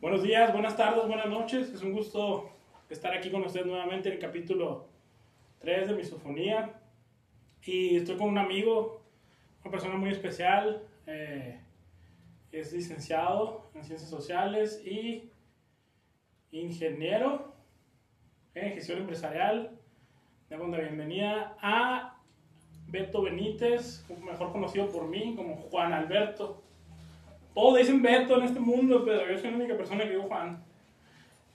Buenos días, buenas tardes, buenas noches. Es un gusto estar aquí con ustedes nuevamente en el capítulo 3 de Misofonía. Y estoy con un amigo, una persona muy especial. eh, es licenciado en Ciencias Sociales y ingeniero en gestión empresarial. Damos la bienvenida a Beto Benítez, mejor conocido por mí como Juan Alberto. Todos dicen Beto en este mundo, pero yo soy la única persona que digo Juan.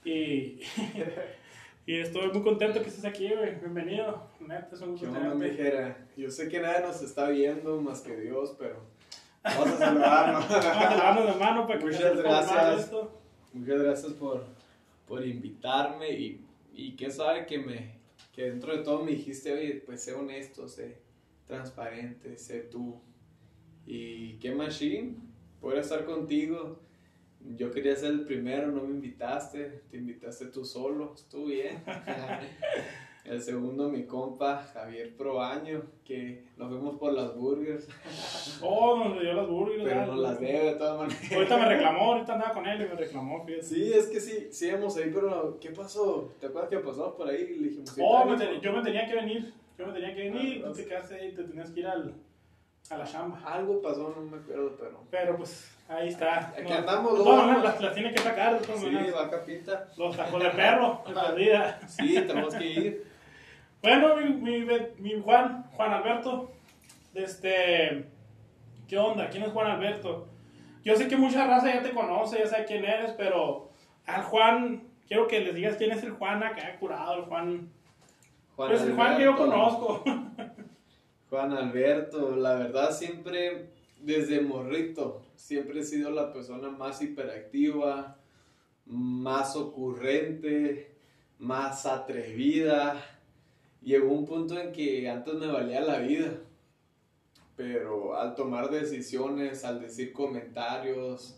Y, y estoy muy contento que estés aquí, güey. Bienvenido. Neta, es un ¿Qué gusto tenerte. mijera? Yo sé que nadie nos está viendo más que Dios, pero vamos a saludarnos. Vamos a darnos de mano para que Muchas gracias. esto. Muchas gracias por, por invitarme y, y que sabe que me que dentro de todo me dijiste, oye, pues sé honesto, sé transparente, sé tú. Y qué machine, poder estar contigo. Yo quería ser el primero, no me invitaste, te invitaste tú solo, estuvo bien. El segundo, mi compa Javier Proaño, que nos fuimos por las burgers, Oh, nos dio las burgers. pero ¿verdad? nos las debe de todas maneras. Ahorita me reclamó, ahorita andaba con él y me reclamó, fíjate. Sí, es que sí, sí hemos ahí, pero ¿qué pasó? ¿Te acuerdas que pasamos por ahí? Le dijimos, Oh, me yo me tenía que venir. Yo me tenía que venir. Ah, Tú te quedaste ahí, te tenías que ir al, a la chamba. Algo pasó, no me acuerdo, pero... Pero pues ahí está. Aquí No, andamos, de ¿no? las, las tiene que sacar. Todas Sí, maneras. vaca pinta. Los tacos de perro, de perdida. Sí, tenemos que ir. Bueno, mi, mi, mi Juan, Juan Alberto, este, ¿qué onda? ¿Quién es Juan Alberto? Yo sé que mucha raza ya te conoce, ya sabe quién eres, pero al Juan, quiero que les digas quién es el Juan acá curado, el Juan, Juan pues el Juan que yo conozco. Juan Alberto, la verdad siempre, desde morrito, siempre he sido la persona más hiperactiva, más ocurrente, más atrevida. Llegó un punto en que antes me valía la vida, pero al tomar decisiones, al decir comentarios,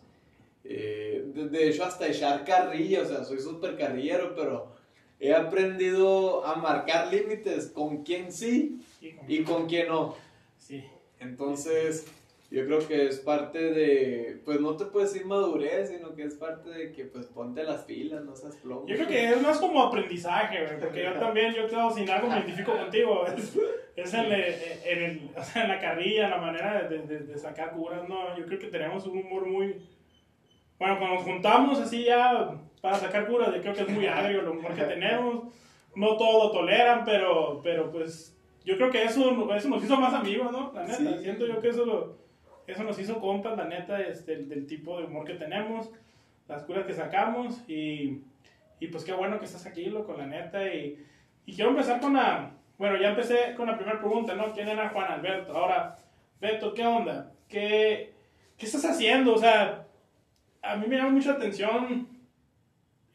eh, de, hecho hasta echar carrilla, o sea, soy súper carrillero, pero he aprendido a marcar límites con quién sí y con quién no. Sí. Entonces, yo creo que es parte de, pues no te puedes decir madurez, sino que es parte de que pues ponte las pilas, no seas plomo. Yo creo que es más como aprendizaje, güey, porque yo también, yo creo, sin algo me identifico contigo, es, es en, el- en el- o sea, en la carrilla, la manera de, de- de sacar curas, no, yo creo que tenemos un humor muy, bueno, cuando nos juntamos así ya para sacar curas, yo creo que es muy agrio el humor que tenemos, no todo lo toleran, pero, pero pues, yo creo que eso, eso nos hizo más amigos, ¿no? La neta, Sí. siento yo que eso, lo- eso nos hizo compas, la neta, este, del tipo de humor que tenemos, las curas que sacamos y... Y pues qué bueno que estás aquí, loco, la neta. Y, y quiero empezar con la... Bueno, ya empecé con la primera pregunta, ¿no? ¿Quién era Juan Alberto? Ahora, Beto, ¿qué onda? ¿Qué, qué estás haciendo? O sea, a mí me llama mucha atención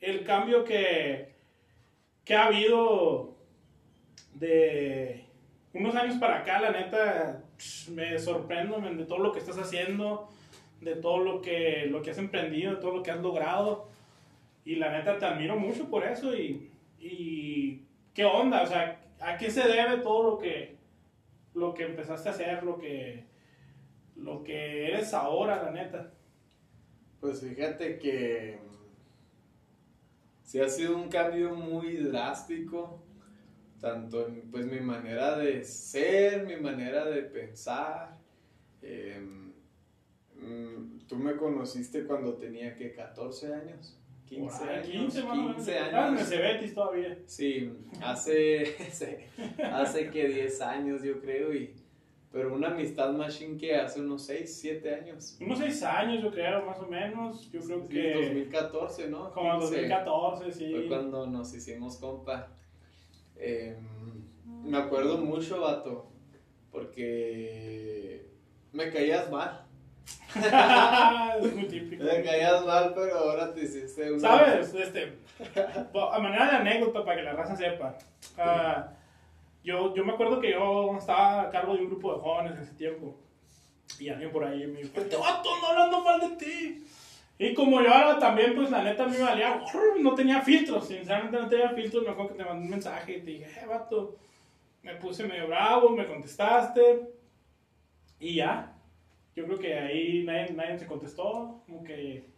el cambio que, que ha habido de unos años para acá, la neta, me sorprendo de todo lo que estás haciendo, de todo lo que, lo que has emprendido, de todo lo que has logrado. Y la neta te admiro mucho por eso y, y qué onda, o sea, ¿a qué se debe todo lo que, lo que empezaste a hacer, lo que, lo que eres ahora, la neta? Pues fíjate que mm, sí ha sido un cambio muy drástico, tanto en pues, mi manera de ser, mi manera de pensar. Em, mm, Tú me conociste cuando tenía que 14 años, 15 Por ahí, años, 15 más o menos. 15 Estabas en el años. Cebetis todavía. Sí, hace, hace que 10 años yo creo, y, pero una amistad machine que hace unos 6, 7 años. Unos seis años, yo creo, más o menos. Yo creo Sí, que 2014, ¿no? como en 15. 2014, sí. Fue cuando nos hicimos compa. Eh, me acuerdo mucho, vato, porque me caías mal. es muy típico. Me caías mal, pero ahora te hiciste una... ¿Sabes? Este, a manera de anécdota para que la raza sepa. ah, yo, yo me acuerdo que yo estaba a cargo de un grupo de jóvenes en ese tiempo. Y alguien por ahí me dijo, este vato anda hablando mal de ti. Y como yo ahora también, pues la neta a mí me valía, no tenía filtros, sinceramente no tenía filtros, me acuerdo que te mandé un mensaje y te dije, eh, vato, me puse medio bravo, me contestaste, y ya. Yo creo que ahí nadie, nadie se contestó, como que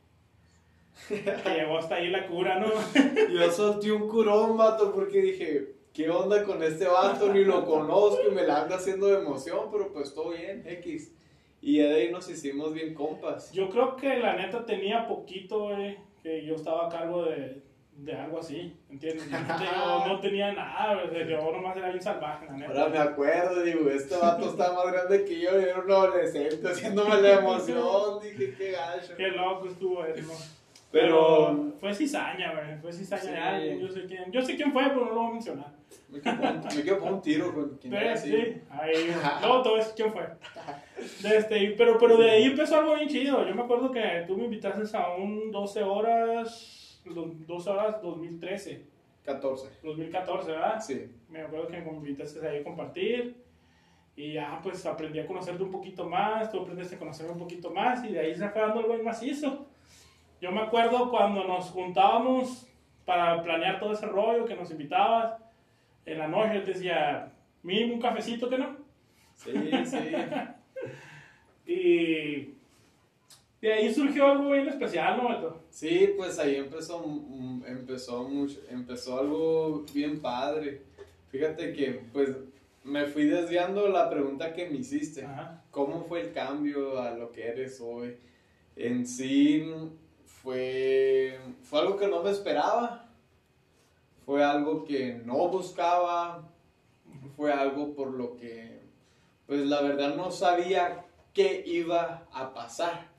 que llegó hasta ahí la cura, ¿no? Yo solté un curón, vato, porque dije, ¿qué onda con este vato? Ni lo conozco y me la anda haciendo de emoción, pero pues todo bien, X. Y de ahí nos hicimos bien compas. Yo creo que la neta tenía poquito, güey, que yo estaba a cargo de, de algo así, ¿entiendes? Yo no, tenía- nada, güey, yo nomás era bien salvaje, la neta. Ahora me acuerdo, digo, este vato está más grande que yo, y era un adolescente haciéndome la emoción. Dije, qué gacho. Qué loco estuvo eso. Pero fue cizaña, güey, fue cizaña. Sí. yo sé quién, yo sé quién fue, pero no lo voy a mencionar. me quiero poner un tiro con quien era así. sí, ahí, a decir quién fue. De este, pero, pero de ahí empezó algo bien chido. Yo me acuerdo que tú me invitaste a un 12 horas, do- 12 horas 2013, 14. 2014, ¿verdad? Sí. Me acuerdo que me invitaste ahí a compartir. Y ya, pues aprendí a conocerte un poquito más, tú aprendiste a conocerme un poquito más, y de ahí se fue dando algo macizo. Yo me acuerdo cuando nos juntábamos para planear todo ese rollo que nos invitabas, en la noche te decía, mínimo un cafecito que no. Sí, sí. Y de ahí surgió algo bien especial, ¿no, Beto? Sí, pues ahí empezó, empezó, mucho, empezó algo bien padre. Fíjate que, pues, me fui desviando la pregunta que me hiciste. Ajá. ¿Cómo fue el cambio a lo que eres hoy? En sí, fue, fue algo que no me esperaba. Fue algo que no buscaba. Fue algo por lo que, pues, la verdad no sabía qué iba a pasar.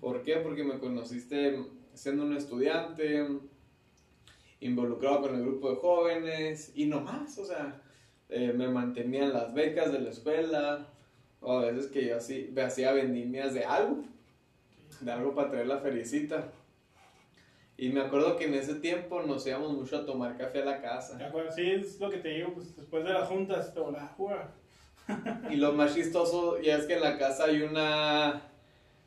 ¿Por qué? Porque me conociste siendo un estudiante, involucrado con el grupo de jóvenes y no más, o sea, eh, me mantenía en las becas de la escuela, o a veces que yo así, me hacía vendimias de algo, de algo para traer la feriecita. Y me acuerdo que en ese tiempo nos íbamos mucho a tomar café a la ¿Te casa. acuerdas? Sí, es lo que te digo, pues después de las juntas te volás a jugar. Y lo más chistoso ya es que en la casa hay una...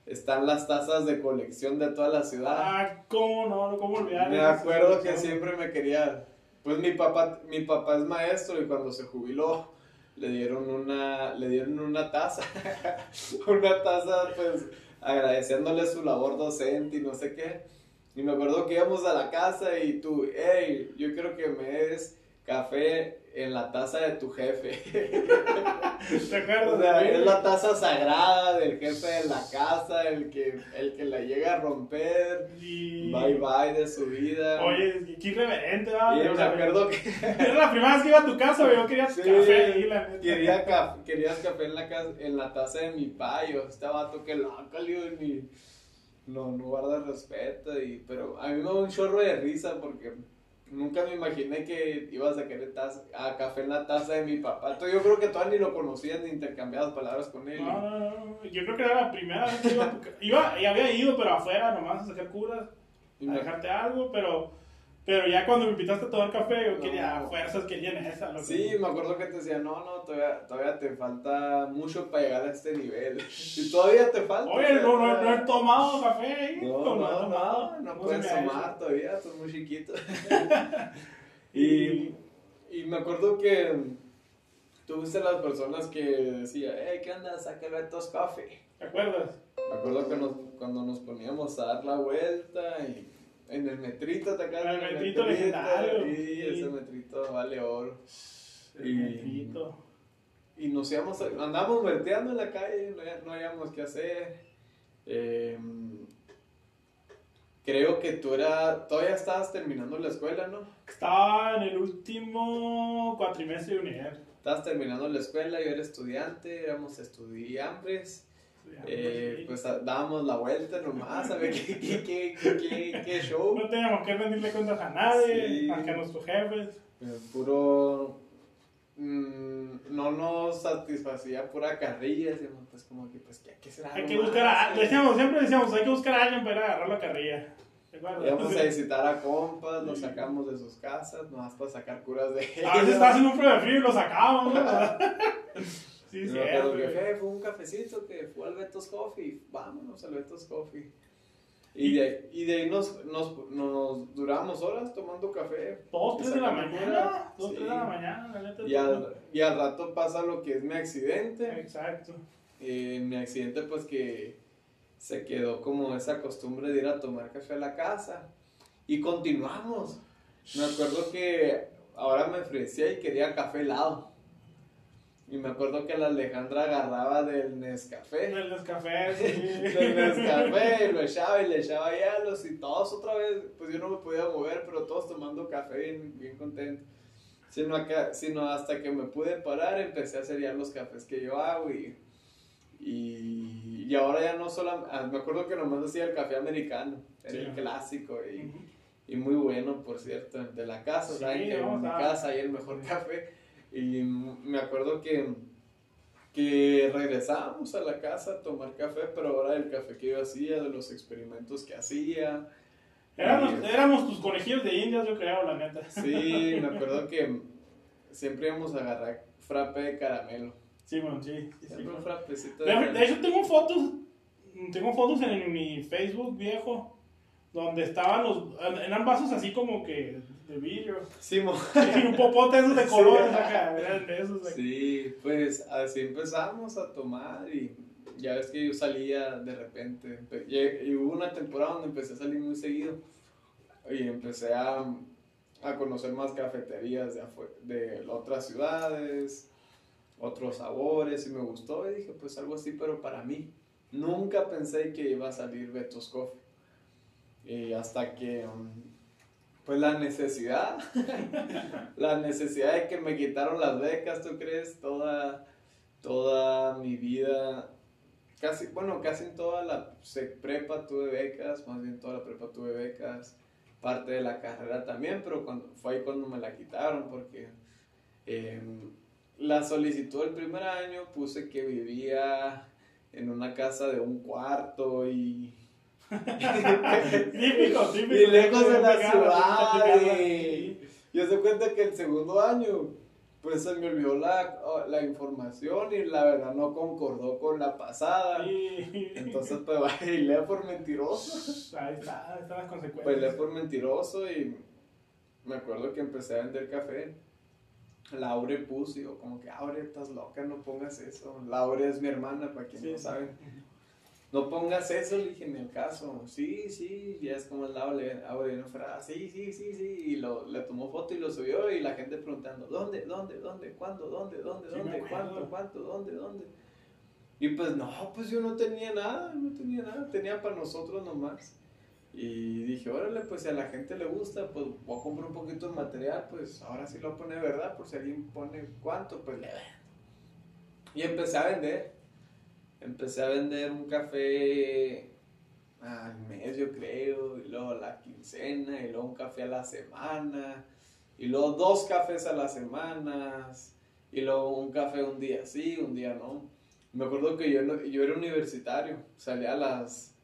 Están las tazas de colección de toda la ciudad. Ah, ¿cómo no? ¿Cómo olvidar? Me acuerdo que siempre me quería. Pues mi papá, mi papá es maestro y cuando se jubiló le dieron una, le dieron una taza, una taza, pues agradeciéndole su labor docente y no sé qué. Y me acuerdo que íbamos a la casa y tú, hey, yo quiero que me des café en la taza de tu jefe. ¿Te acuerdas? O sea, es la taza sagrada del jefe de la casa, el que, el que la llega a romper. Y... Bye bye de su vida. Oye, qué irreverente, ¿verdad? Y O me acuerdo que Era la primera vez que iba a tu casa, yo quería Sí, café ahí, la neta. quería ca- querías café en la, casa, en la taza de mi payo. Este vato que loco, ni no, no guarda respeto. Y, pero a mí me da un chorro de risa porque nunca me imaginé que ibas a querer taza, a café en la taza de mi papá. Entonces, yo creo que todavía ni lo conocías ni intercambiabas palabras con él. No, no, no, yo creo que era la primera vez que iba a tu. Iba, y había ido, pero afuera nomás a sacar curas, Y a dejarte algo, pero, pero ya cuando me invitaste a tomar café, yo No. quería a fuerzas que llene esa. Sí, me acuerdo que te decía, no, no, todavía, todavía te falta mucho para llegar a este nivel. Y todavía te falta. Oye, no, no, no he tomado café ahí. No, no, no, tomado. no, no puedes tomar todavía, estás muy chiquito. y, y me acuerdo que tú fuiste las personas que decía, hey, ¿qué onda? Sácalo de tos coffee. ¿Te acuerdas? Me acuerdo que nos, cuando nos poníamos a dar la vuelta y en el metrito, ¿te acuerdas? El metrito legendario, Sí, sí. ese metrito vale oro. El Y- metrito. Y nos íbamos, andábamos verteando en la calle, no, no habíamos qué hacer. Eh, creo que tú era, todavía estabas terminando la escuela, ¿no? Estaba en el último cuatrimestre de unidad. Estabas terminando la escuela, yo era estudiante, éramos estudiantes. Eh, pues dábamos la vuelta nomás a ver qué, qué, qué, qué, qué- show. No teníamos que rendirle cuentas a nadie, Sí. a nuestros jefes. Eh, puro. mm, no nos satisfacía pura carrilla, decíamos, pues como que, pues, ¿qué, qué será? Hay que buscar a, decíamos, siempre decíamos, hay que buscar a alguien para ir a agarrar la carrilla. Íbamos a visitar a compas, los sacamos de sus casas, nomás para sacar curas de A veces estaba haciendo un frío de frío y lo sacábamos, ¿no? sí, Y sí, que fue, fue un cafecito que fue al Betos Coffee, vámonos al Betos Coffee. Y de ahí, y de ahí nos, nos, nos duramos horas tomando café. Dos, tres de la mañana. Dos, Sí. tres de la mañana, la neta. Y al, y al rato pasa lo que es mi accidente. Exacto. Eh, mi accidente, pues que se quedó como esa costumbre de ir a tomar café a la casa. Y continuamos. Me acuerdo que ahora me ofrecía y quería café helado. Y me acuerdo que la Alejandra agarraba del Nescafé. Del Nescafé, sí. del Nescafé, y lo echaba y le echaba hielos y todos otra vez, pues yo no me podía mover, pero todos tomando café bien, bien contentos. Sino, acá, sino hasta que me pude parar empecé a hacer ya los cafés que yo hago y, y, y ahora ya no solo, ah, me acuerdo que nomás hacía el café americano, era Sí. el clásico y, Ujú. y muy bueno, por cierto, de la casa, Sí, ¿saben? Que en mi casa hay el mejor café. Y me acuerdo que, que regresábamos a la casa a tomar café, pero ahora el café que yo hacía, de los experimentos que hacía. Éramos, éramos tus conejillos de indias, yo creo, la neta. Sí, me acuerdo que siempre íbamos a agarrar frappe de caramelo. Sí, bueno, sí. sí, sí, Siempre un bueno. frappecito de De, caramelo. de hecho, tengo fotos, tengo fotos en mi Facebook viejo, donde estaban los, eran vasos así como que de vidrio. Sí, mo- Y un popote esos de colores acá, esos. de- Sí, pues así empezamos a tomar y ya ves que yo salía de repente. Y, hubo una temporada donde empecé a salir muy seguido y empecé a, a conocer más cafeterías de, de otras ciudades, otros sabores y me gustó y dije pues algo así pero para mí. Nunca pensé que iba a salir Betos Coffee. Y hasta que um, pues la necesidad la necesidad de que me quitaron las becas, ¿tú crees? Toda, toda mi vida, casi, bueno, casi en toda la prepa tuve becas, más bien toda la prepa tuve becas, parte de la carrera también, pero cuando, fue ahí cuando me la quitaron porque eh, la solicitud del primer año puse que vivía en una casa de un cuarto y... Típico, típico. Y lejos de la ciudad, Yo se cuenta que el segundo año, pues se me olvidó la, la información y la verdad no concordó con la pasada. sí. Entonces, pues bailé por mentiroso. Ahí está, ahí están las consecuencias. Bailé por mentiroso y me acuerdo que empecé a vender café. Laure puso, y yo como que, Aure, estás loca, no pongas eso. Laure es mi hermana, para quien Sí, no saben. No pongas eso, le dije, en el caso. Sí, sí, ya es como el Laure, Aure, no fuera, sí, sí, sí, sí. Y lo, le tomó foto y lo subió y la gente preguntando, ¿dónde, dónde, dónde, cuándo, dónde, dónde, Sí, dónde, cuánto, cuánto, dónde, dónde? Y pues no, pues yo no tenía nada, no tenía nada, tenía para nosotros nomás. Y dije, órale, pues si a la gente le gusta, pues voy a comprar un poquito de material, pues ahora sí lo pone verdad, por si alguien pone cuánto, pues le vendo. Y empecé a vender. Empecé a vender un café al mes, yo creo, y luego a la quincena, y luego un café a la semana, y luego dos cafés a las semanas, y luego un café un día sí, un día no. Me acuerdo que yo, yo era universitario, salía a las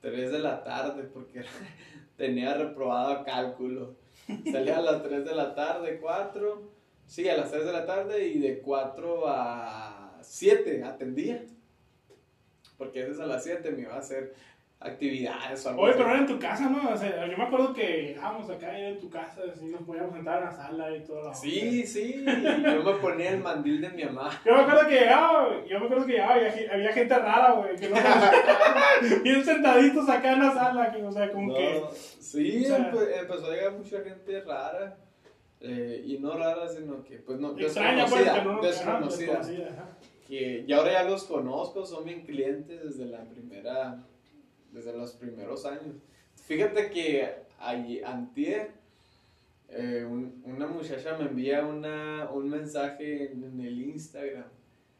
3 de la tarde porque tenía reprobado cálculo. Salía a las 3 de la tarde, 4, sí, a las 3 de la tarde y de 4 a 7 atendía. Porque a veces a las 7 me iba a hacer actividades o algo Oye, así. pero era en tu casa, ¿no? O sea, yo me acuerdo que llegábamos acá era en tu casa, así nos podíamos sentar en la sala y todo. Sí, sí, yo me ponía el mandil de mi mamá. Yo me acuerdo que llegaba, yo me acuerdo que llegaba y había, había gente rara, güey, que no bien sentaditos acá en la sala, que, o sea, como que... No, sí, o sea- empe- empezó a llegar mucha gente rara. eh, y no rara, sino que, pues no, Extraña, pues, desconocida. que no... desconocida. Que y ahora ya los conozco, son mis clientes desde la primera, desde los primeros años. Fíjate que ahí, antier, eh, un- una muchacha me envía una, un mensaje en, en el Instagram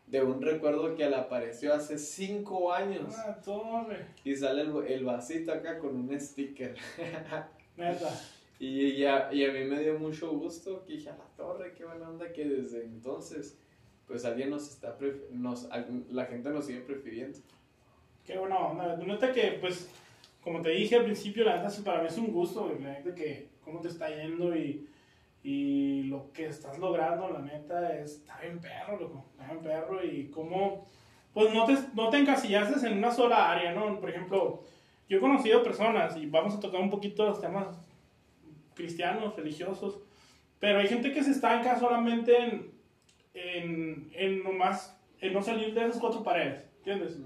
de un recuerdo que le apareció hace cinco años Ah, torre, y sale el, el vasito acá con un sticker. neta. Y, ya, y a mí me dio mucho gusto que dije, a la torre, qué buena onda que desde entonces, pues alguien nos está, nos, la gente nos sigue prefiriendo. Qué buena onda. La neta que, pues, como te dije al principio, la neta para mí es un gusto, la neta que cómo te está yendo y, y lo que estás logrando, la neta, es, está bien perro, loco, está bien perro y cómo, pues no te, no te encasillaste en una sola área, ¿no? Por ejemplo, yo he conocido personas y vamos a tocar un poquito los temas cristianos, religiosos, pero hay gente que se estanca solamente en, en, en nomás, en no salir de esas cuatro paredes, ¿entiendes?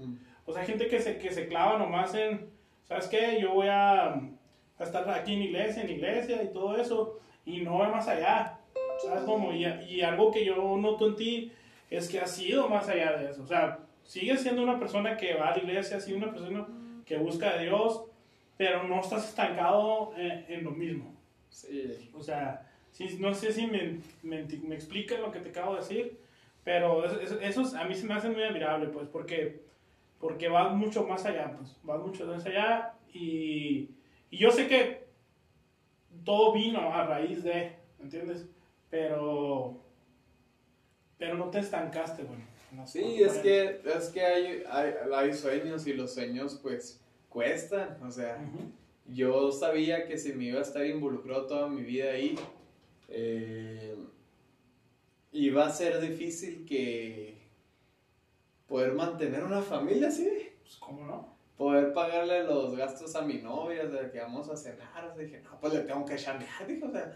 pues hay gente que se, que se clava nomás en, ¿sabes qué? Yo voy a, a estar aquí en iglesia, en iglesia y todo eso, y no ve más allá, ¿sabes cómo? Y, y algo que yo noto en ti es que has ido más allá de eso, o sea, sigues siendo una persona que va a la iglesia, sigue una persona que busca a Dios, pero no estás estancado en, en lo mismo. Sí. O sea, sí, no sé si me, me, me explica lo que te acabo de decir, pero eso, a mí se me hace muy admirable, pues, porque, porque va mucho más allá, pues, va mucho más allá y, y yo sé que todo vino a raíz de, ¿entiendes? Pero, pero no te estancaste, las Sí, es que, es que hay, hay, hay sueños y los sueños pues cuestan, o sea, yo sabía que si me iba a estar involucrado toda mi vida ahí, eh, iba a ser difícil que poder mantener una familia así, Pues, ¿cómo no? poder pagarle los gastos a mi novia, sea, que vamos a cenar, o sea, dije, no, pues le tengo que chambear, dije, o sea,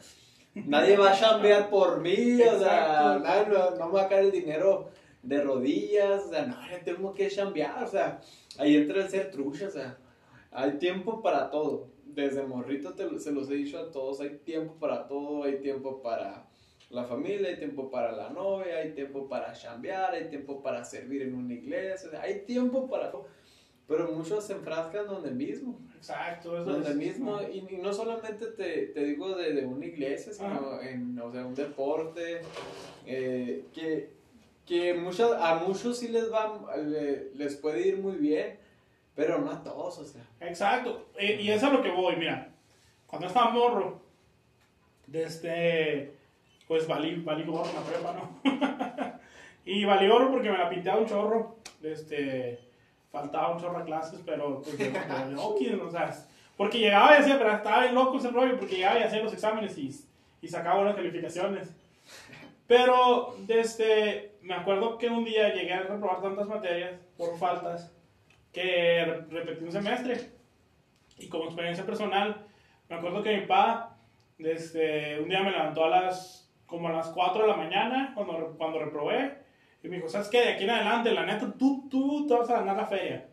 nadie va a chambear por mí, o sea, nadie, no, no me va a caer el dinero de rodillas, o sea, no, le tengo que chambear, o sea, ahí entra el ser trucha, o sea, hay tiempo para todo, desde morrito te, se los he dicho a todos, hay tiempo para todo, hay tiempo para la familia, hay tiempo para la novia, hay tiempo para chambear, hay tiempo para servir en una iglesia, hay tiempo para todo. Pero muchos se enfrascan donde mismo, Exacto, eso donde es- mismo, y, y no solamente te, te digo de, de una iglesia, sino en o sea, un deporte, eh, que, que muchas, a muchos sí les va, le- les puede ir muy bien, pero no a todos, o sea. Exacto, y, y es a lo que voy, mira, cuando estaba morro, desde, pues valí, valí gorro la prepa, ¿no? y valí gorro porque me la pinteaba un chorro, este, faltaba un chorro a clases, pero pues de, de- o sea, porque llegaba y hacía, pero estaba bien loco ese rollo, porque llegaba y hacía los exámenes y, y sacaba buenas calificaciones. Pero, desde, me acuerdo que un día llegué a reprobar tantas materias por faltas que re- repetí un semestre. Y como experiencia personal, me acuerdo que mi papá, desde un día me levantó a las, como a las 4 de la mañana, cuando, cuando reprobé, y me dijo, ¿sabes qué? De aquí en adelante, la neta, tú, tú te vas a ganar la feria.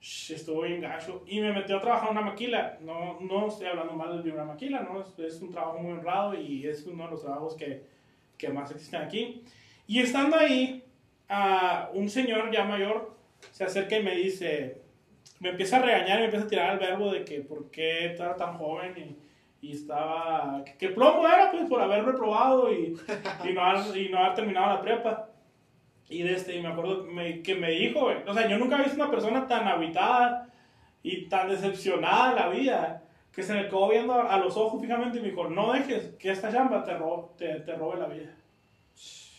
Estuvo bien gacho. Y me metió a trabajar en una maquila. No, no estoy hablando mal de una maquila, ¿no? Es, es un trabajo muy honrado y es uno de los trabajos que, que más existen aquí. Y estando ahí, a un señor ya mayor se acerca y me dice, me empieza a regañar y me empieza a tirar el verbo de que por qué estaba tan joven y, y estaba, que, plomo era pues por haber reprobado y, y, no, haber, y no haber terminado la prepa. Y, de este, me acuerdo que me, que me dijo, o sea, yo nunca he visto una persona tan agitada y tan decepcionada de la vida que se me quedó viendo a, a los ojos fijamente y me dijo, no dejes que esta chamba te, ro te, te robe la vida.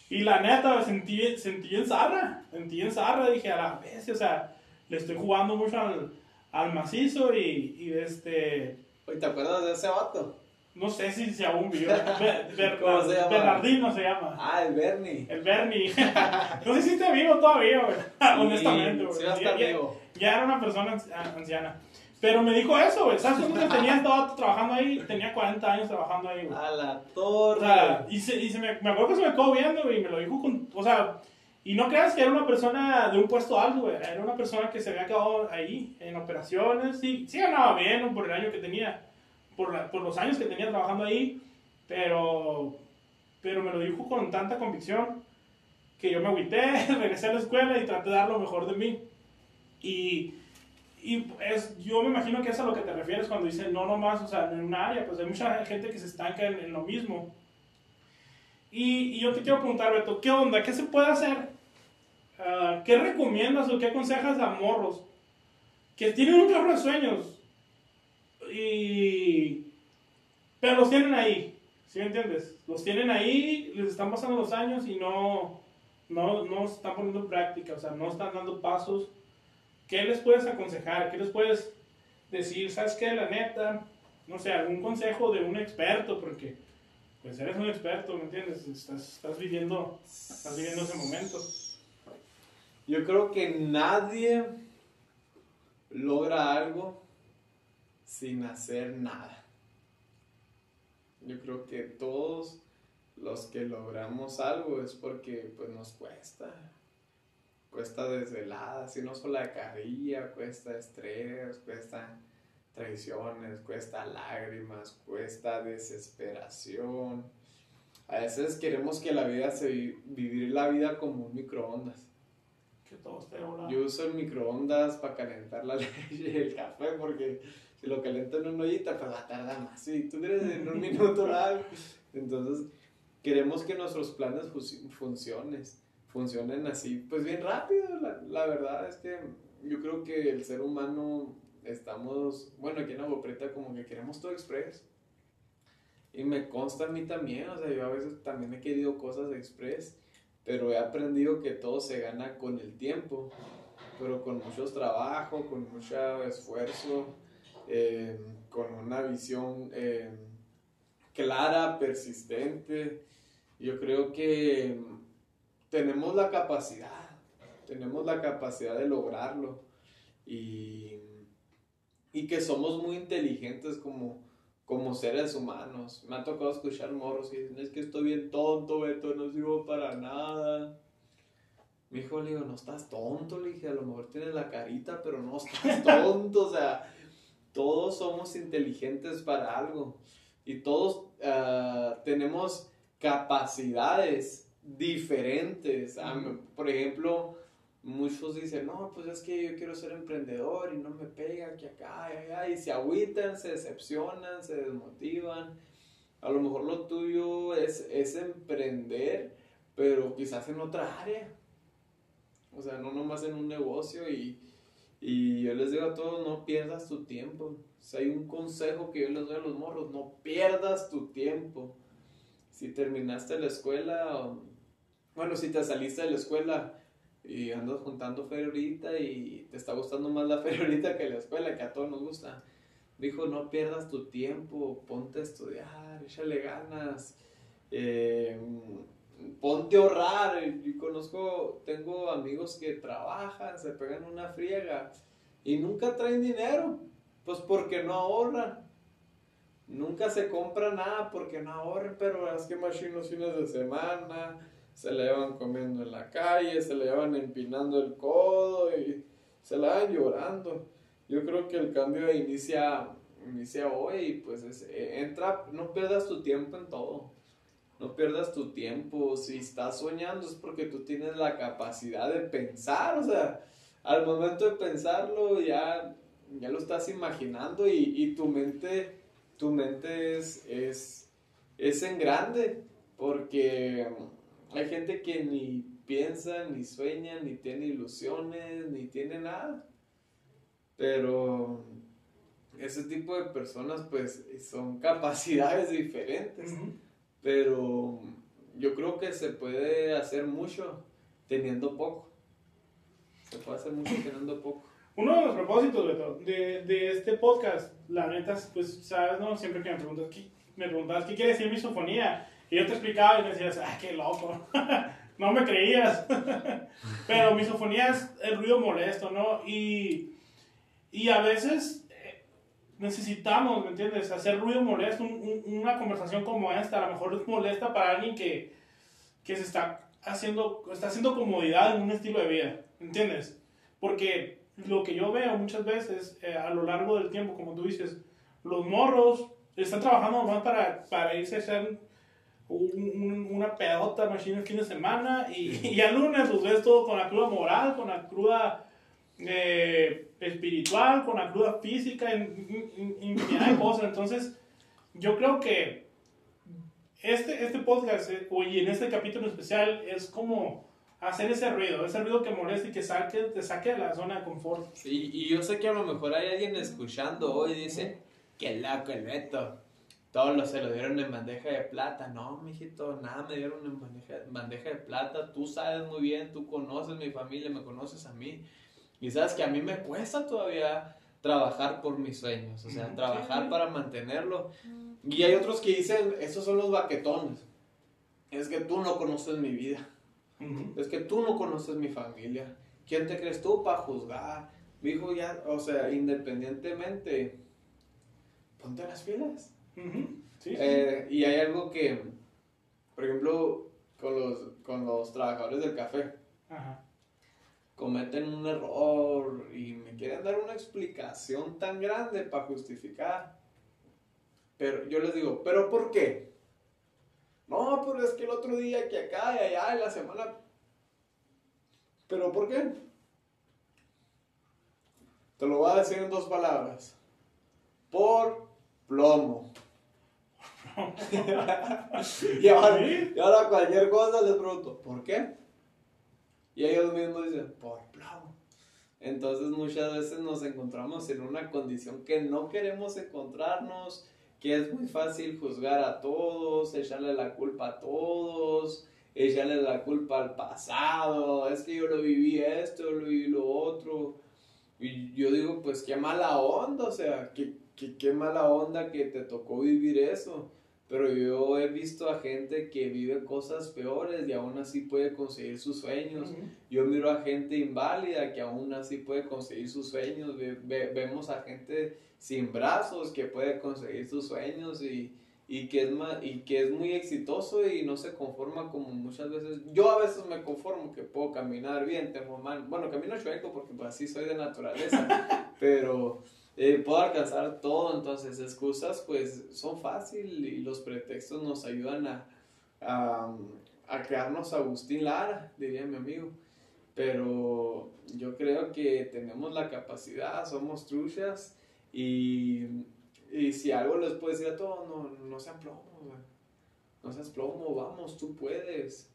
Y la neta, sentí, sentí en zarra, sentí en zarra, dije, a la vez, o sea, le estoy jugando mucho al, al macizo y, y este, ¿te acuerdas de ese vato? no sé si, si aún Ber- ¿Cómo se llama? Bernardino se llama, Ah, el Bernie. el Bernie, no sé si está vivo todavía, güey, honestamente, güey. Sí, Ya- ya- vivo. ya era una persona anci- anciana. Pero me dijo eso, güey. ¿Sabes cuántos tenía? Estaba trabajando ahí. Tenía 40 años trabajando ahí, güey. A la O torre. sea, y, se, y se me, me acuerdo que se me quedó viendo, güey, y me lo dijo con, o sea, y no creas que era una persona de un puesto alto, güey, era una persona que se había quedado ahí en operaciones, sí, sí ganaba bien por el año que tenía, por, la- por los años que tenía trabajando ahí, pero, pero me lo dijo con tanta convicción que yo me agüité, regresé a la escuela y traté de dar lo mejor de mí. Y, y es, yo me imagino que es a lo que te refieres cuando dices no nomás, o sea, en una área, pues hay mucha gente que se estanca en, en lo mismo. Y, y yo te quiero preguntar, Beto, ¿qué onda? ¿Qué se puede hacer? Ah, ¿Qué recomiendas o qué aconsejas a morros que tienen un chorro de sueños? Y... Pero los tienen ahí, ¿sí me entiendes? Los tienen ahí, les están pasando los años y no, no, no están poniendo en práctica, o sea, no están dando pasos. ¿Qué les puedes aconsejar? ¿Qué les puedes decir? ¿Sabes qué? La neta, no sé, algún consejo de un experto, porque pues eres un experto, ¿me entiendes? Estás, estás viviendo, estás viviendo ese momento. Yo creo que nadie logra algo sin hacer nada. Yo creo que todos los que logramos algo es porque pues nos cuesta. Cuesta desveladas, y no solo la carrilla, cuesta estrés, cuesta traiciones, cuesta lágrimas, cuesta desesperación. A veces queremos que la vida se vivir la vida como un microondas. Que todo esté. Yo uso el microondas para calentar la leche y el café porque si lo caliento en una ollita pues va a tardar más. Si tú quieres en un minuto algo. Entonces queremos que nuestros planes funcionen, funcionen así, pues bien rápido. La, la verdad es que yo creo que el ser humano estamos, bueno, aquí en Prieta como que queremos todo express. Y me consta a mí también, o sea, yo a veces también he querido cosas express, pero he aprendido que todo se gana con el tiempo, pero con mucho trabajo, con mucho esfuerzo, eh, con una visión eh, clara, persistente. Yo creo que tenemos la capacidad, tenemos la capacidad de lograrlo y y que somos muy inteligentes como, como seres humanos. Me ha tocado escuchar morros y dicen, es que estoy bien tonto, Beto, no sirvo para nada. Mi hijo le digo, no estás tonto, le dije, a lo mejor tienes la carita, pero no estás tonto, o sea, todos somos inteligentes para algo y todos ah, tenemos capacidades diferentes. Ah, por ejemplo, muchos dicen, no, pues es que yo quiero ser emprendedor y no me pega que acá, allá, y se agüitan, se decepcionan, se desmotivan. A lo mejor lo tuyo es, es emprender, pero quizás en otra área. O sea, no nomás en un negocio y, y yo les digo a todos, no pierdas tu tiempo. Si hay un consejo que yo les doy a los morros, no pierdas tu tiempo. Si terminaste la escuela, bueno, si te saliste de la escuela, y andas juntando feria y te está gustando más la feria que la escuela, que a todos nos gusta. Dijo, no pierdas tu tiempo, ponte a estudiar, échale ganas, eh, ponte a ahorrar. Yo conozco, tengo amigos que trabajan, se pegan una friega y nunca traen dinero, pues porque no ahorran. Nunca se compra nada porque no ahorran, pero es que más los fines de semana, se la llevan comiendo en la calle, se la llevan empinando el codo y se la van llorando. Yo creo que el cambio inicia, inicia hoy y pues eh, entra, no pierdas tu tiempo en todo. No pierdas tu tiempo. Si estás soñando es porque tú tienes la capacidad de pensar. O sea, al momento de pensarlo ya, ya lo estás imaginando y, y tu mente, tu mente es, es, es en grande. Porque hay gente que ni piensa, ni sueña, ni tiene ilusiones, ni tiene nada. Pero ese tipo de personas pues son capacidades diferentes. Pero yo creo que se puede hacer mucho teniendo poco. Se puede hacer mucho teniendo poco. Uno de los propósitos, Beto, de, de este podcast, la neta, pues, sabes, ¿no? Siempre que me preguntas, ¿qué, me preguntabas, ¿qué quiere decir misofonía? Y yo te explicaba y me decías, ¡ah, qué loco! no me creías. Pero misofonía es el ruido molesto, ¿no? Y, y a veces eh, necesitamos, ¿me entiendes? Hacer ruido molesto, una conversación como esta, a lo mejor es molesta para alguien que, que se está haciendo, está haciendo comodidad en un estilo de vida, ¿entiendes? Porque lo que yo veo muchas veces eh, a lo largo del tiempo, como tú dices, los morros están trabajando más para, para irse a hacer una pedota machine el fin de semana y, y al lunes los ves todo con la cruda moral, con la cruda eh, espiritual, con la cruda física, infinidad de cosas. Entonces, yo creo que este, este podcast, eh, y en este capítulo especial, es como hacer ese ruido, ese ruido que molesta y que saque, te saque de la zona de confort. Sí, y yo sé que a lo mejor hay alguien escuchando hoy y dice, qué loco el Beto todos los se lo dieron en bandeja de plata. No, mijito, nada me dieron en bandeja, bandeja de plata. Tú sabes muy bien, tú conoces mi familia, me conoces a mí. Y sabes que a mí me cuesta todavía trabajar por mis sueños, o sea, trabajar para mantenerlo. Y hay otros que dicen, esos son los baquetones. Es que tú no conoces mi vida. Es que tú no conoces mi familia. ¿Quién te crees tú para juzgar? Mi hijo ya, o sea, independientemente, ponte las filas. Eh, y hay algo que, por ejemplo, con los, con los trabajadores del café. cometen un error y me quieren dar una explicación tan grande para justificar. Pero yo les digo, ¿pero por qué? No, pero es que el otro día que acá y allá en la semana. ¿Pero por qué? Te lo voy a decir en dos palabras. Por plomo. y, ahora, y ahora cualquier cosa les pregunto, ¿por qué? Y ellos mismos dicen, por plomo. Entonces muchas veces nos encontramos en una condición que no queremos encontrarnos, que es muy fácil juzgar a todos, echarle la culpa a todos, echarle la culpa al pasado, es que yo lo viví esto, yo lo viví lo otro. Y yo digo, pues qué mala onda, o sea, qué, qué, qué mala onda que te tocó vivir eso. Pero yo he visto a gente que vive cosas peores y aún así puede conseguir sus sueños. Yo miro a gente inválida que aún así puede conseguir sus sueños. vemos a gente sin brazos que puede conseguir sus sueños y, y, que es más, y que es muy exitoso y no se conforma como muchas veces. Yo a veces me conformo que puedo caminar bien, tengo mal. Bueno, camino chueco porque pues así soy de naturaleza. pero eh, puedo alcanzar todo, entonces excusas pues son fáciles y los pretextos nos ayudan a, a, a crearnos Agustín Lara, diría mi amigo. Pero yo creo que tenemos la capacidad, somos truchas y, y si algo les puedo decir a todos, no, no sean plomo, no seas plomo, vamos, tú puedes.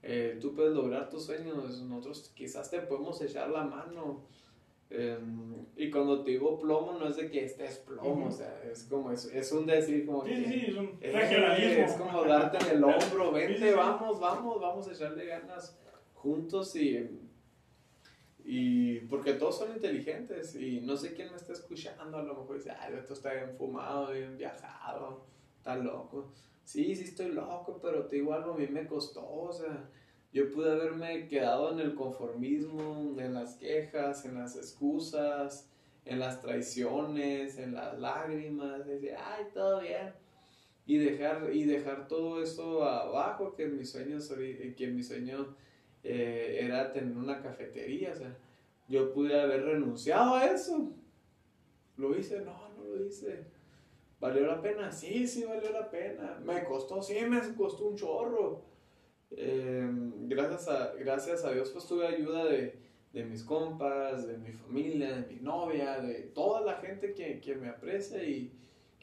Eh, tú puedes lograr tus sueños, nosotros quizás te podemos echar la mano Em, y cuando te digo plomo, no es de que estés plomo, o sea, es como, es, es un decir como. Sí, sí, sí, es un eh. Es como darte en el hombro, vente, vamos, vamos, vamos a echarle ganas juntos y. Y porque todos son inteligentes y no sé quién me está escuchando, a lo mejor dice, ay, esto está bien fumado, bien viajado, está loco. Sí, sí estoy loco, pero te digo algo, a mí me costó, o sea, yo pude haberme quedado en el conformismo, en las quejas, en las excusas, en las traiciones, en las lágrimas, decir, ay, todo bien. Y dejar, y dejar todo eso abajo, que mi sueño, que mi sueño eh, era tener una cafetería. O sea, yo pude haber renunciado a eso. ¿Lo hice? No, no lo hice. ¿Valió la pena? Sí, sí, valió la pena. ¿Me costó? Sí, me costó un chorro Em, gracias, a, gracias a Dios pues tuve ayuda de, de, mis compas, de mi familia, de mi novia, de toda la gente que, que me aprecia y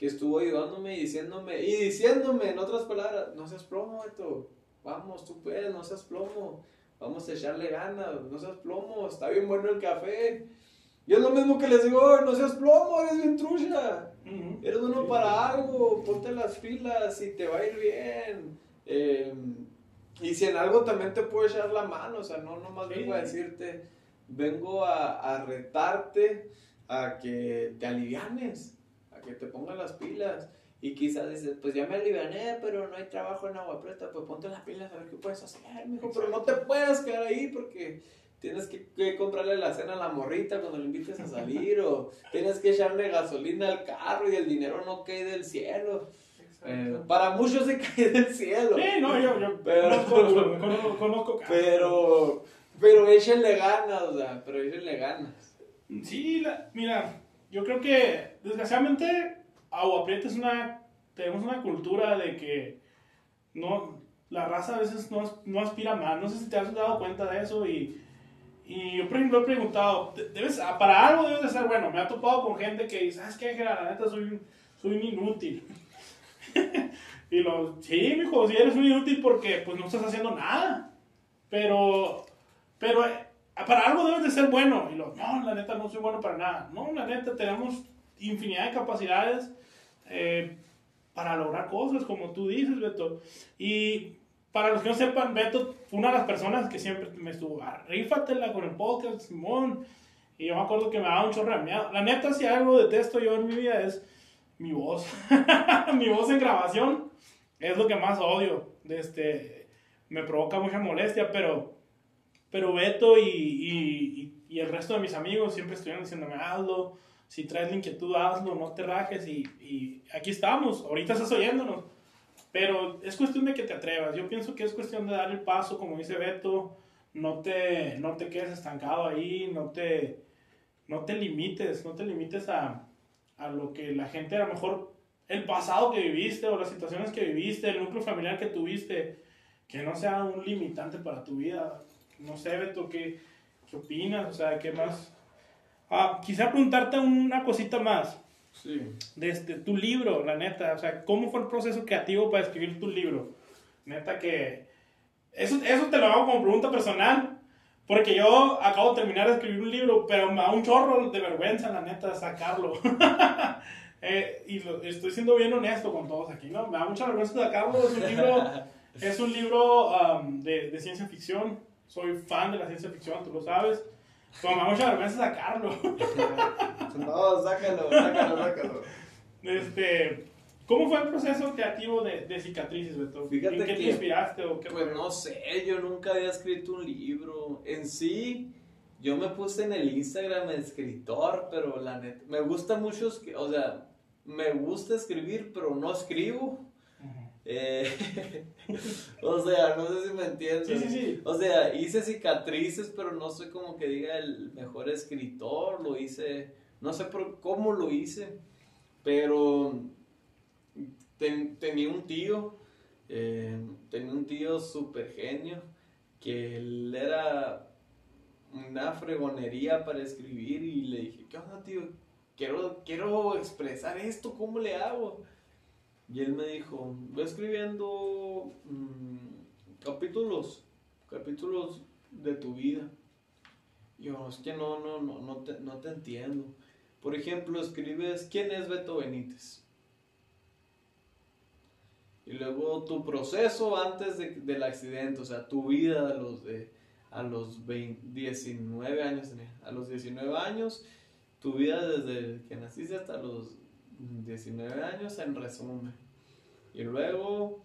que estuvo ayudándome y diciéndome, y diciéndome en otras palabras, no seas plomo, esto, vamos, tú puedes, no seas plomo, vamos a echarle ganas, no seas plomo, está bien bueno el café. Y es lo mismo que les digo, no seas plomo, eres bien trucha, eres bueno para algo, ponte las filas y te va a ir bien. Eh, y si en algo también te puedo echar la mano, o sea, no nomás vengo a decirte, vengo a, a, retarte a que te alivianes, a que te pongas las pilas. Y quizás dices, pues ya me aliviané, pero no hay trabajo en agua preta, pues ponte las pilas a ver qué puedes hacer, mijo. Pero no te puedes quedar ahí porque tienes que, que, comprarle la cena a la morrita cuando le invites a salir, o tienes que echarle gasolina al carro y el dinero no cae del cielo. Eh, para muchos se cae del cielo. Sí, no, yo, yo pero, conozco, conozco, Pero, pero échenle ganas, o sea, pero échenle ganas. Sí, la, mira, yo creo que desgraciadamente Agua Prieta es una, tenemos una cultura de que no, la raza a veces no, no aspira más, no sé si te has dado cuenta de eso y, y yo por ejemplo he preguntado, debes, para algo debes de ser bueno, me ha topado con gente que dice, ¿sabes qué? La neta soy, soy un inútil. y lo, sí, mijo, si eres un inútil porque pues no estás haciendo nada. Pero, pero eh, para algo debes de ser bueno. Y lo, no, la neta no soy bueno para nada. No, la neta tenemos infinidad de capacidades eh, para lograr cosas, como tú dices, Beto. Y para los que no sepan, Beto fue una de las personas que siempre me estuvo, ah, rífatela con el podcast, Simón. Y yo me acuerdo que me daba un chorro de miedo. La neta, si algo detesto yo en mi vida es mi voz. mi voz en grabación es lo que más odio. Este, me provoca mucha molestia, pero, pero Beto y, y, el resto de mis amigos siempre estuvieron diciéndome, hazlo. Si traes la inquietud, hazlo, no te rajes. Y, y aquí estamos, ahorita estás oyéndonos. Pero es cuestión de que te atrevas. Yo pienso que es cuestión de dar el paso, como dice Beto, no te, no te quedes estancado ahí, no te, no te limites, no te limites a, a lo que la gente a lo mejor, el pasado que viviste o las situaciones que viviste, el núcleo familiar que tuviste, que no sea un limitante para tu vida. No sé, Beto, ¿qué, qué opinas? O sea, ¿qué más? Ah, quisiera preguntarte una cosita más. Sí. De este, tu libro, la neta. O sea, ¿cómo fue el proceso creativo para escribir tu libro? Neta que... Eso, eso te lo hago como pregunta personal. Porque yo acabo de terminar de escribir un libro, pero me da un chorro de vergüenza, la neta, sacarlo. Eh, y lo, estoy siendo bien honesto con todos aquí, ¿no? Me da mucha vergüenza sacarlo. Es un libro, es un libro um, de, de ciencia ficción. Soy fan de la ciencia ficción, tú lo sabes. Pero me da mucha vergüenza sacarlo. no, sácalo, sácalo, sácalo. Este, ¿Cómo fue el proceso creativo de, de cicatrices, Beto? Fíjate ¿En qué que- te inspiraste o qué Pues fue? no sé, yo nunca había escrito un libro. En sí, yo me puse en el Instagram escritor, pero la neta, me gusta mucho, o sea, me gusta escribir, pero no escribo. Eh, o sea, no sé si me entiendes. Sí, sí, sí. O sea, hice cicatrices, pero no soy como que diga el mejor escritor, lo hice, no sé por cómo lo hice, pero ten- tenía un tío, eh, tenía un tío súper genio, que él era una fregonería para escribir y le dije, ¿qué onda tío? Quiero, quiero expresar esto, ¿cómo le hago? Y él me dijo, voy escribiendo mm, capítulos, capítulos de tu vida. Yo, es que no, no, no, no te, no te entiendo. Por ejemplo, escribes, ¿quién es Beto Benítez? Y luego tu proceso antes de- del accidente, o sea, tu vida a los, de, a los 20 19 años, tenía, a los 19 años, tu vida desde que naciste hasta los 19 años en resumen. Y luego,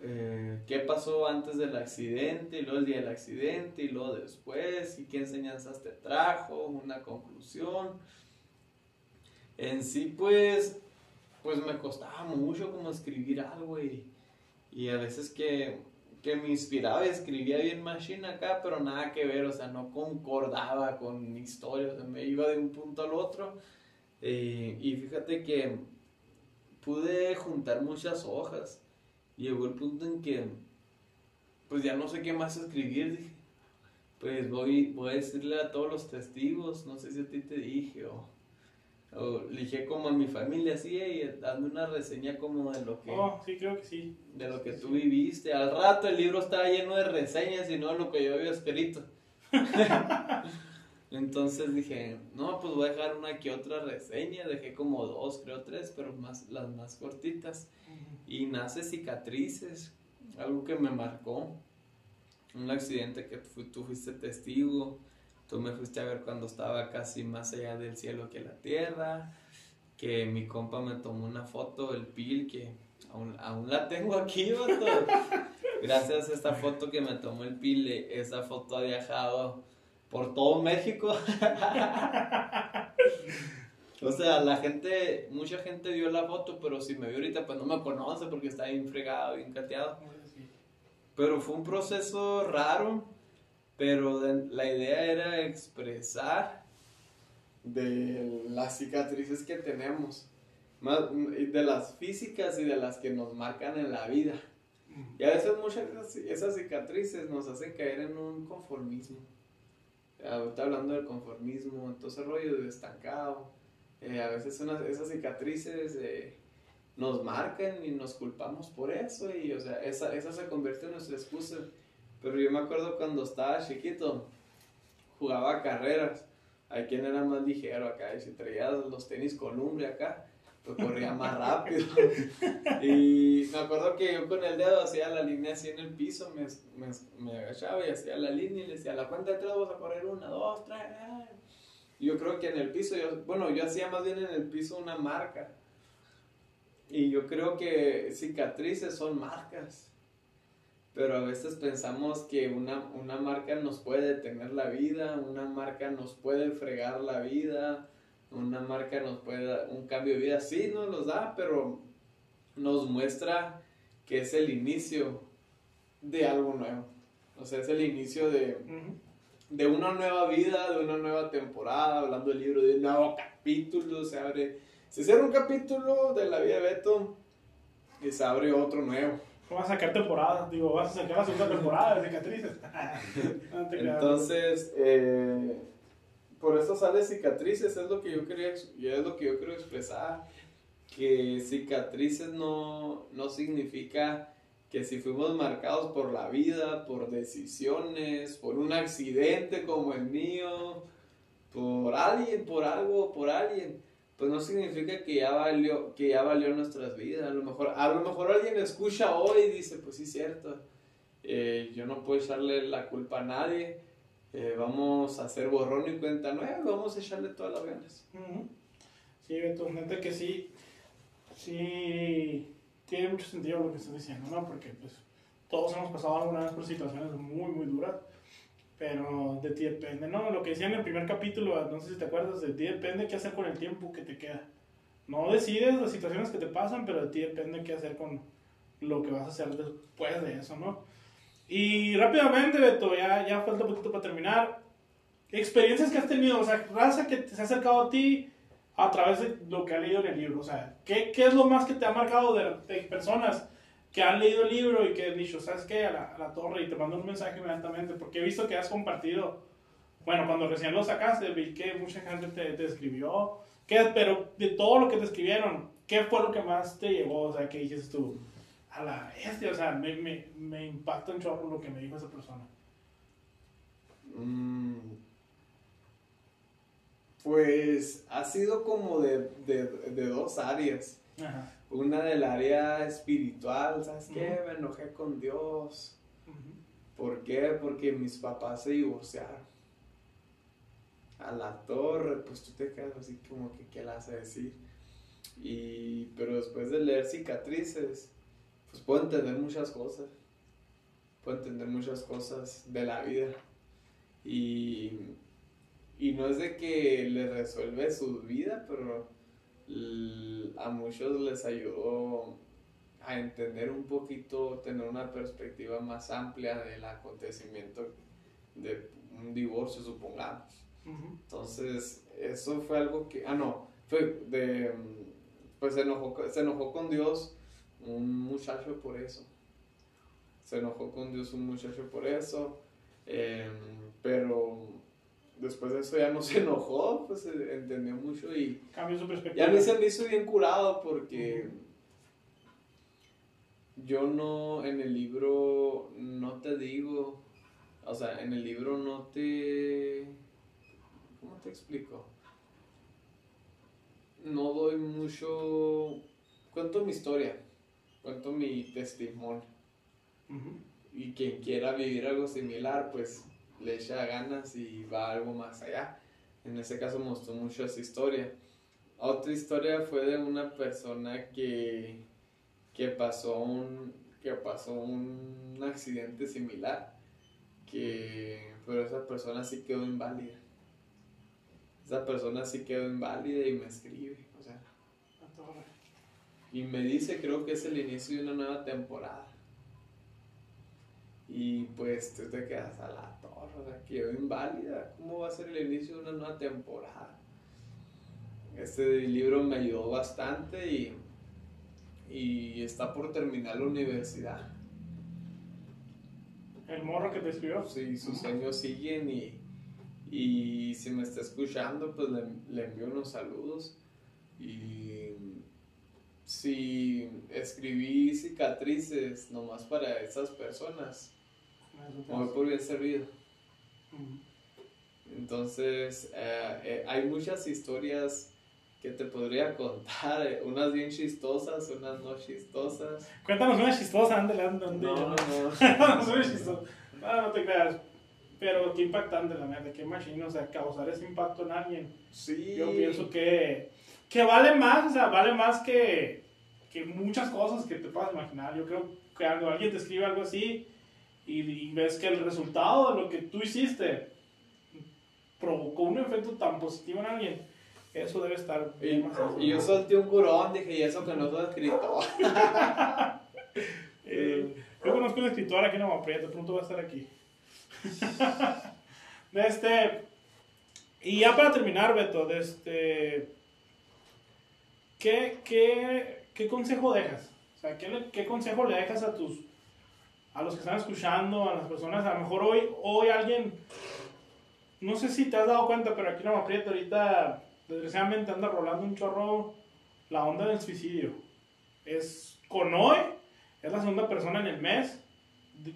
eh, qué pasó antes del accidente, y luego el día del accidente, y luego después, y qué enseñanzas te trajo, una conclusión. En sí, pues, pues me costaba mucho como escribir algo y, y a veces que, que me inspiraba y escribía bien machine acá, pero nada que ver, o sea, no concordaba con mi historia, o sea, me iba de un punto al otro. Eh, y fíjate que pude juntar muchas hojas. Llegó el punto en que, pues ya no sé qué más escribir, dije. Pues voy, voy a decirle a todos los testigos, no sé si a ti te dije o, o le dije como a mi familia, así, y dando una reseña como de lo que, Oh, sí, creo que sí. de lo que tú viviste. Al rato el libro estaba lleno de reseñas y no de lo que yo había escrito. Entonces dije, no, pues voy a dejar una que otra reseña. Dejé como dos, creo tres, pero más, las más cortitas. Y nace cicatrices, algo que me marcó. Un accidente que tú fuiste testigo. Tú me fuiste a ver cuando estaba casi más allá del cielo que la tierra. Que mi compa me tomó una foto, el pil, que aún, aún la tengo aquí, vato. Gracias a esta foto que me tomó el pil, esa foto ha viajado por todo México. o sea, la gente, mucha gente vio la foto, pero si me vio ahorita, pues no me conoce porque está bien fregado, bien cateado. Pero fue un proceso raro, pero la idea era expresar de las cicatrices que tenemos, más, de las físicas y de las que nos marcan en la vida. Y a veces muchas de esas, esas cicatrices nos hacen caer en un conformismo. Ahorita hablando del conformismo, entonces rollo de estancado. Eh, a veces unas- esas cicatrices eh, nos marcan y nos culpamos por eso. Y o sea, esa, esa se convierte en nuestra excusa. Pero yo me acuerdo cuando estaba chiquito, jugaba carreras. Hay quien era más ligero acá. Y si traía los tenis Columbia acá, pues corría más rápido. Y me acuerdo que yo con el dedo hacía la línea así en el piso, me, me, me agachaba y hacía la línea y le decía, la cuenta de tres vamos a correr una, dos, tres. ay". Y yo creo que en el piso, yo, bueno, yo hacía más bien en el piso una marca. Y yo creo que cicatrices son marcas. Pero a veces pensamos que una, una marca nos puede detener la vida, una marca nos puede fregar la vida, una marca nos puede dar un cambio de vida. Sí, nos los da, pero nos muestra que es el inicio de algo nuevo. O sea, es el inicio de, de una nueva vida, de una nueva temporada, hablando del libro, de un nuevo capítulo, se abre, se cierra un capítulo de la vida de Beto y se abre otro nuevo. Vas a sacar temporadas, digo, vas a sacar la segunda temporada de cicatrices. Entonces, eh, por eso sale cicatrices, es lo que yo quería, es lo que yo quiero expresar, que cicatrices no, no significa que si fuimos marcados por la vida, por decisiones, por un accidente como el mío, por alguien, por algo, por alguien, pues no significa que ya valió, que ya valió nuestras vidas. A lo mejor, a lo mejor alguien escucha hoy y dice, pues sí, cierto, eh, yo no puedo echarle la culpa a nadie, eh, vamos a hacer borrón y cuenta nueva, vamos a echarle todas las ganas. Sí, Beto, que sí, sí tiene mucho sentido lo que estás diciendo, ¿no? Porque pues todos hemos pasado alguna vez por situaciones muy, muy duras, pero de ti depende, ¿no? Lo que decía en el primer capítulo, no sé si te acuerdas, de ti depende qué hacer con el tiempo que te queda. No decides las situaciones que te pasan, pero de ti depende qué hacer con lo que vas a hacer después de eso, ¿no? Y rápidamente, Beto, ya, ya falta poquito para terminar. Experiencias que has tenido, o sea, raza que se ha acercado a ti, a través de lo que ha leído en el libro. O sea, ¿qué, qué es lo más que te ha marcado de, personas que han leído el libro y que han dicho, ¿sabes qué? A la, a la torre y te mando un mensaje inmediatamente, porque he visto que has compartido, bueno, cuando recién lo sacaste, vi que mucha gente te, te escribió, ¿qué, pero de todo lo que te escribieron, ¿qué fue lo que más te llegó? O sea, ¿qué dices tú? A la bestia, o sea, me, me, me impacta un chorro lo que me dijo esa persona. Mm, pues ha sido como de, de, de dos áreas. Una del área espiritual, ¿sabes qué? Me enojé con Dios. ¿Por qué? Porque mis papás se divorciaron. A la torre, pues tú te quedas así como que, ¿qué le hace decir? Y, pero después de leer cicatrices, pues puedo entender muchas cosas. Puedo entender muchas cosas de la vida. Y y no es de que les resuelve su vida, pero a muchos les ayudó a entender un poquito, tener una perspectiva más amplia del acontecimiento de un divorcio, supongamos. Entonces, eso fue algo que, ah, no, fue de, pues se enojó, se enojó con Dios un muchacho por eso. Se enojó con Dios un muchacho por eso, em, pero después de eso ya no se enojó, pues entendió mucho y... Cambió su perspectiva. Ya me se me hizo bien curado porque yo no, en el libro no te digo, o sea, en el libro no te... ¿Cómo te explico? No doy mucho... Cuento mi historia, cuento mi testimonio. Y quien quiera vivir algo similar, pues le echa ganas y va algo más allá. En ese caso mostró mucho esa historia. Otra historia fue de una persona que, que, pasó, un, que pasó un accidente similar, que, pero esa persona sí quedó inválida. Esa persona sí quedó inválida y me escribe, o sea. Y me dice, creo que es el inicio de una nueva temporada. Y pues tú te quedas a la torre, quedó inválida. ¿Cómo va a ser el inicio de una nueva temporada? Este libro me ayudó bastante y, y está por terminar la universidad. ¿El morro que te escribió? Sí, sus sueños siguen y, y si me está escuchando, pues le, le envío unos saludos. Y si escribí cicatrices nomás para esas personas, Hoy por bien servido. Entonces, eh, eh, hay muchas historias que te podría contar, eh, unas bien chistosas, unas no chistosas. Cuéntanos una chistosa, ándale, ándale. No, no, no. una chistosa. No, no te creas. Pero qué impactante, la verdad, qué imagino, o sea, causar ese impacto en alguien. Sí. Yo pienso que, que vale más, o sea, vale más que, que muchas cosas que te puedas imaginar. Yo creo que cuando alguien te escribe algo así, y, ves que el resultado de lo que tú hiciste provocó un efecto tan positivo en alguien, eso debe estar bien y, y yo solté un curón, dije, y eso que no soy escritor. eh, yo conozco un escritor aquí en Nueva Prieto, pronto va a estar aquí. este, y ya para terminar, Beto, de este, ¿qué, qué, qué consejo dejas? O sea, ¿qué, qué consejo le dejas a tus, a los que están escuchando, a las personas? A lo mejor hoy, hoy alguien, no sé si te has dado cuenta, pero aquí no me aprieto ahorita, desgraciadamente anda rolando un chorro la onda del suicidio. Es, con hoy, es la segunda persona en el mes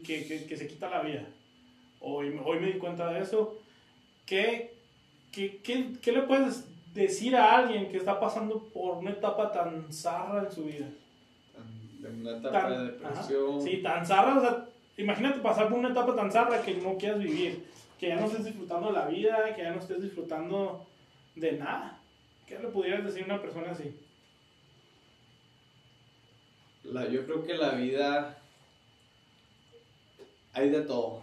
que, que, que se quita la vida. Hoy, hoy me di cuenta de eso. ¿Qué, qué, qué, qué le puedes decir a alguien que está pasando por una etapa tan zarra en su vida? De una etapa Tan- de depresión. ajá. Sí, tan zarra. O sea, imagínate pasar por una etapa tan zarra que no quieras vivir. Que ya no estés disfrutando la vida, que ya no estés disfrutando de nada. ¿Qué le pudieras decir a una persona así? La, yo creo que la vida hay de todo.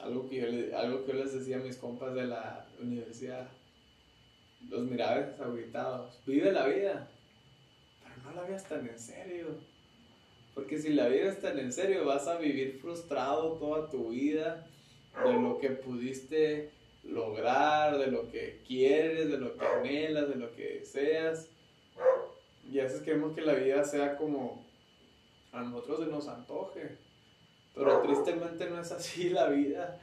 Algo que, yo le- algo que yo les decía a mis compas de la universidad. Los miraba desagüitados. Vive la vida. Pero no la veas tan en serio. Porque si la vives tan en serio, vas a vivir frustrado toda tu vida de lo que pudiste lograr, de lo que quieres, de lo que anhelas, de lo que deseas. Y a veces queremos que la vida sea como a nosotros se nos antoje. Pero tristemente no es así la vida.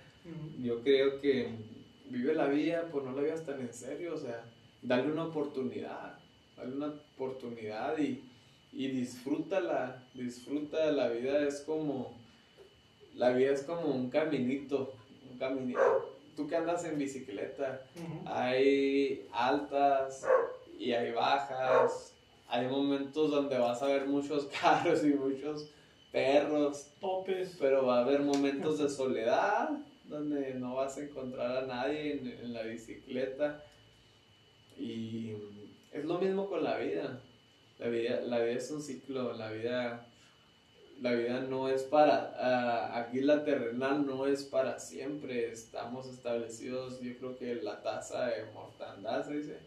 Yo creo que vive la vida, pues no la vivas tan en serio. O sea, dale una oportunidad. Dale una oportunidad y, y disfrútala. Disfruta la vida. Es como. La vida es como un caminito. Un caminito. Tú que andas en bicicleta hay altas y hay bajas. Hay momentos donde vas a ver muchos carros y muchos perros, Topes. pero va a haber momentos de soledad donde no vas a encontrar a nadie en, en la bicicleta. Y es lo mismo con la vida. La vida, la vida es un ciclo, la vida, la vida no es para, ah, aquí la terrenal no es para siempre, estamos establecidos, yo creo que la tasa de mortandad se dice,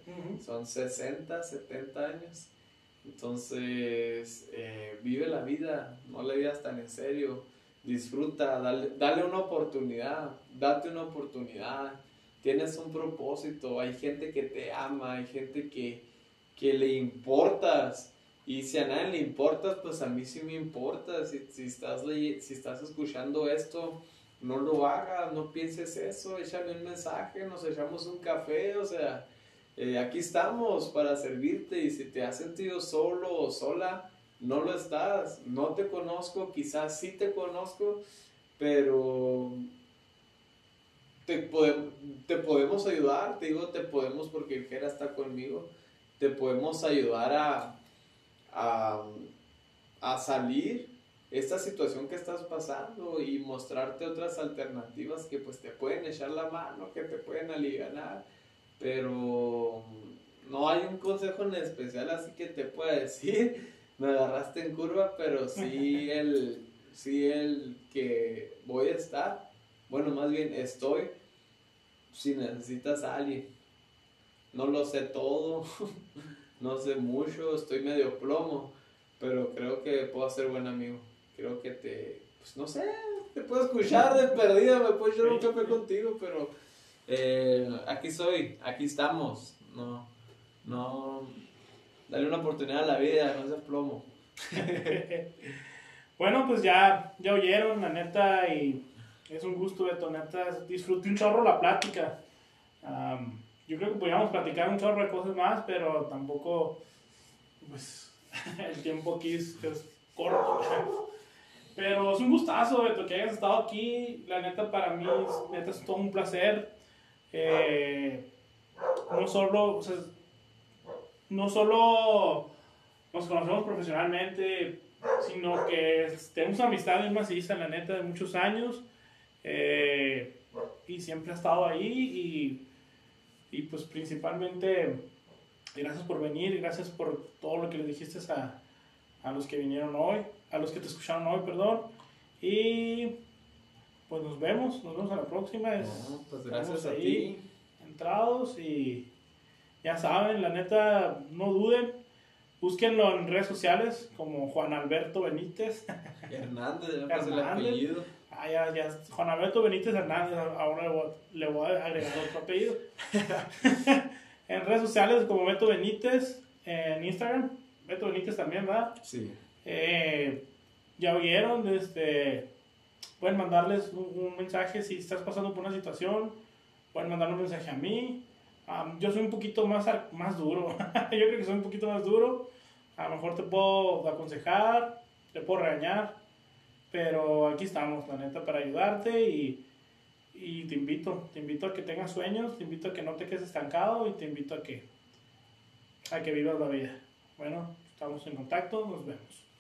son 60, 70 años. Entonces, eh, vive la vida, no la vivas tan en serio, disfruta, dale, dale una oportunidad, date una oportunidad, tienes un propósito, hay gente que te ama, hay gente que, que le importas. Y si a nadie le importas, pues a mí sí me importa. Si, si, estás, si estás escuchando esto, no lo hagas, no pienses eso, échame un mensaje, nos echamos un café, o sea, eh, aquí estamos para servirte y si te has sentido solo o sola, no lo estás, no te conozco, quizás sí te conozco, pero te, te podemos ayudar, te digo te podemos porque Jera está conmigo, te podemos ayudar a, a, a salir esta situación que estás pasando y mostrarte otras alternativas que pues te pueden echar la mano, que te pueden aliviar, pero no hay un consejo en especial así que te pueda decir, me agarraste en curva, pero sí el, sí el que voy a estar, bueno, más bien estoy, si necesitas a alguien. No lo sé todo, no sé mucho, estoy medio plomo, pero creo que puedo ser buen amigo. Creo que te, pues no sé, te puedo escuchar de perdida, me puedo echar un café contigo, pero eh, aquí soy, aquí estamos. No, no, dale una oportunidad a la vida, no seas plomo. Bueno, pues ya, ya oyeron, la neta, y es un gusto, Beto, neta, disfruté un chorro la plática. Am, yo creo que podríamos platicar un chorro de cosas más, pero tampoco, pues, el tiempo aquí es, corto. Pero es un gustazo, Beto, que hayas estado aquí. La neta, para mí, neta, es todo un placer. Eh, no solo, o no solo nos conocemos profesionalmente, sino que tenemos una amistad bien maciza, la neta, de muchos años. eh, y siempre ha estado ahí. Y, y pues principalmente, gracias por venir, gracias por todo lo que le dijiste a, a los que vinieron hoy, a los que te escucharon hoy, perdón. Y pues nos vemos, nos vemos a la próxima. Es- No, pues gracias a ahí ti. entrados y ya saben, la neta, no duden. Búsquenlo en redes sociales como Juan Alberto Benítez. Hernández, ya el apellido. Ah, ya, ya. Juan Alberto Benítez Hernández, ahora le voy, le voy a agregar otro apellido. en redes sociales como Beto Benítez, en Instagram. Beto Benítez también, ¿verdad? Sí. Eh, ya oyeron, este, pueden mandarles un, mensaje si estás pasando por una situación, pueden mandar un mensaje a mí. Yo soy un poquito más, más duro, yo creo que soy un poquito más duro. A lo mejor te puedo aconsejar, te puedo regañar, pero aquí estamos, la neta, para ayudarte y, y te invito, te invito a que tengas sueños, te invito a que no te quedes estancado y te invito a que, a que vivas la vida. Bueno, estamos en contacto, nos vemos.